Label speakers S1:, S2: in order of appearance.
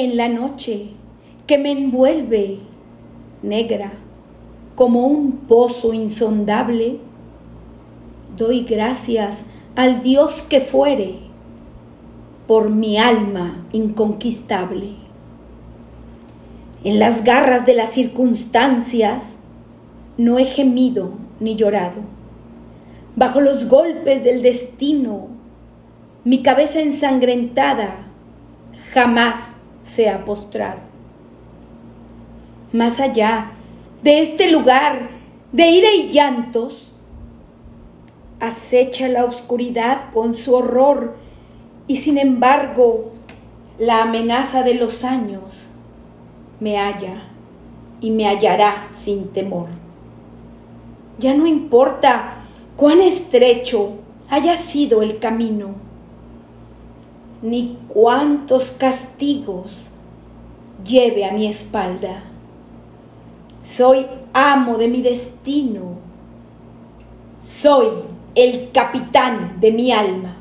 S1: En la noche que me envuelve negra como un pozo insondable, doy gracias al Dios que fuere por mi alma inconquistable. En las garras de las circunstancias no he gemido ni llorado. Bajo los golpes del destino, mi cabeza ensangrentada jamás se ha postrado. Más allá de este lugar de ira y llantos, acecha la oscuridad con su horror y sin embargo la amenaza de los años me halla y me hallará sin temor. Ya no importa cuán estrecho haya sido el camino, ni cuántos castigos lleve a mi espalda. Soy amo de mi destino. Soy el capitán de mi alma.